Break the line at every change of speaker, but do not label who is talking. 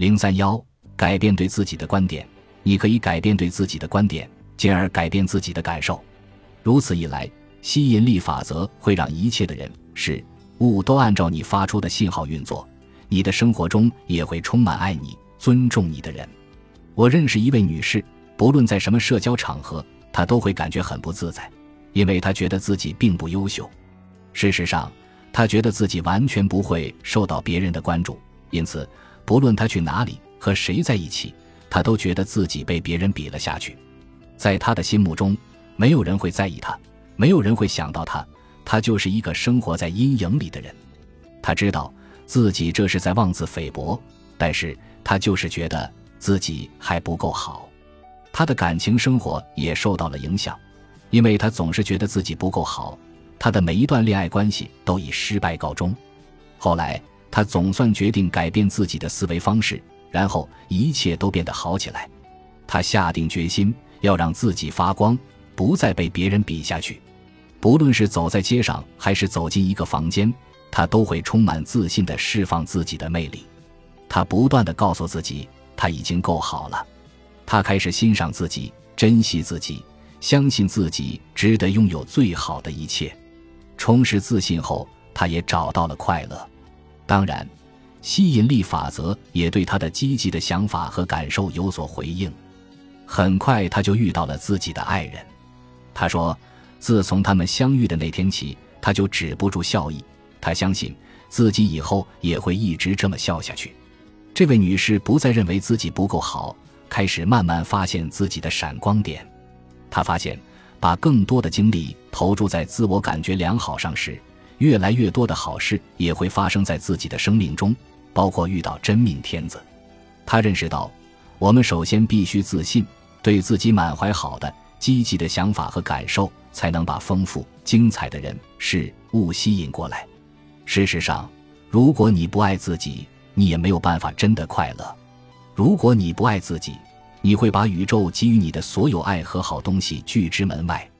零三幺，改变对自己的观点。你可以改变对自己的观点，进而改变自己的感受。如此一来，吸引力法则会让一切的人事物都按照你发出的信号运作。你的生活中也会充满爱你、尊重你的人。我认识一位女士，不论在什么社交场合，她都会感觉很不自在，因为她觉得自己并不优秀。事实上，她觉得自己完全不会受到别人的关注，因此，不论他去哪里和谁在一起。他都觉得自己被别人比了下去，在他的心目中，没有人会在意他，没有人会想到他，他就是一个生活在阴影里的人。他知道自己这是在妄自菲薄，但是他就是觉得自己还不够好。他的感情生活也受到了影响，因为他总是觉得自己不够好，他的每一段恋爱关系都以失败告终。后来，他总算决定改变自己的思维方式。然后一切都变得好起来，他下定决心要让自己发光，不再被别人比下去。不论是走在街上，还是走进一个房间，他都会充满自信地释放自己的魅力。他不断地告诉自己，他已经够好了。他开始欣赏自己，珍惜自己，相信自己值得拥有最好的一切。充实自信后，他也找到了快乐。当然。吸引力法则也对他的积极的想法和感受有所回应。很快，他就遇到了自己的爱人。他说：“自从他们相遇的那天起，他就止不住笑意。他相信自己以后也会一直这么笑下去。”这位女士不再认为自己不够好，开始慢慢发现自己的闪光点。她发现，把更多的精力投注在自我感觉良好上时，越来越多的好事也会发生在自己的生命中。包括遇到真命天子，他认识到，我们首先必须自信，对自己满怀好的、积极的想法和感受，才能把丰富、精彩的人事物吸引过来。事实上，如果你不爱自己，你也没有办法真的快乐。如果你不爱自己，你会把宇宙给予你的所有爱和好东西拒之门外。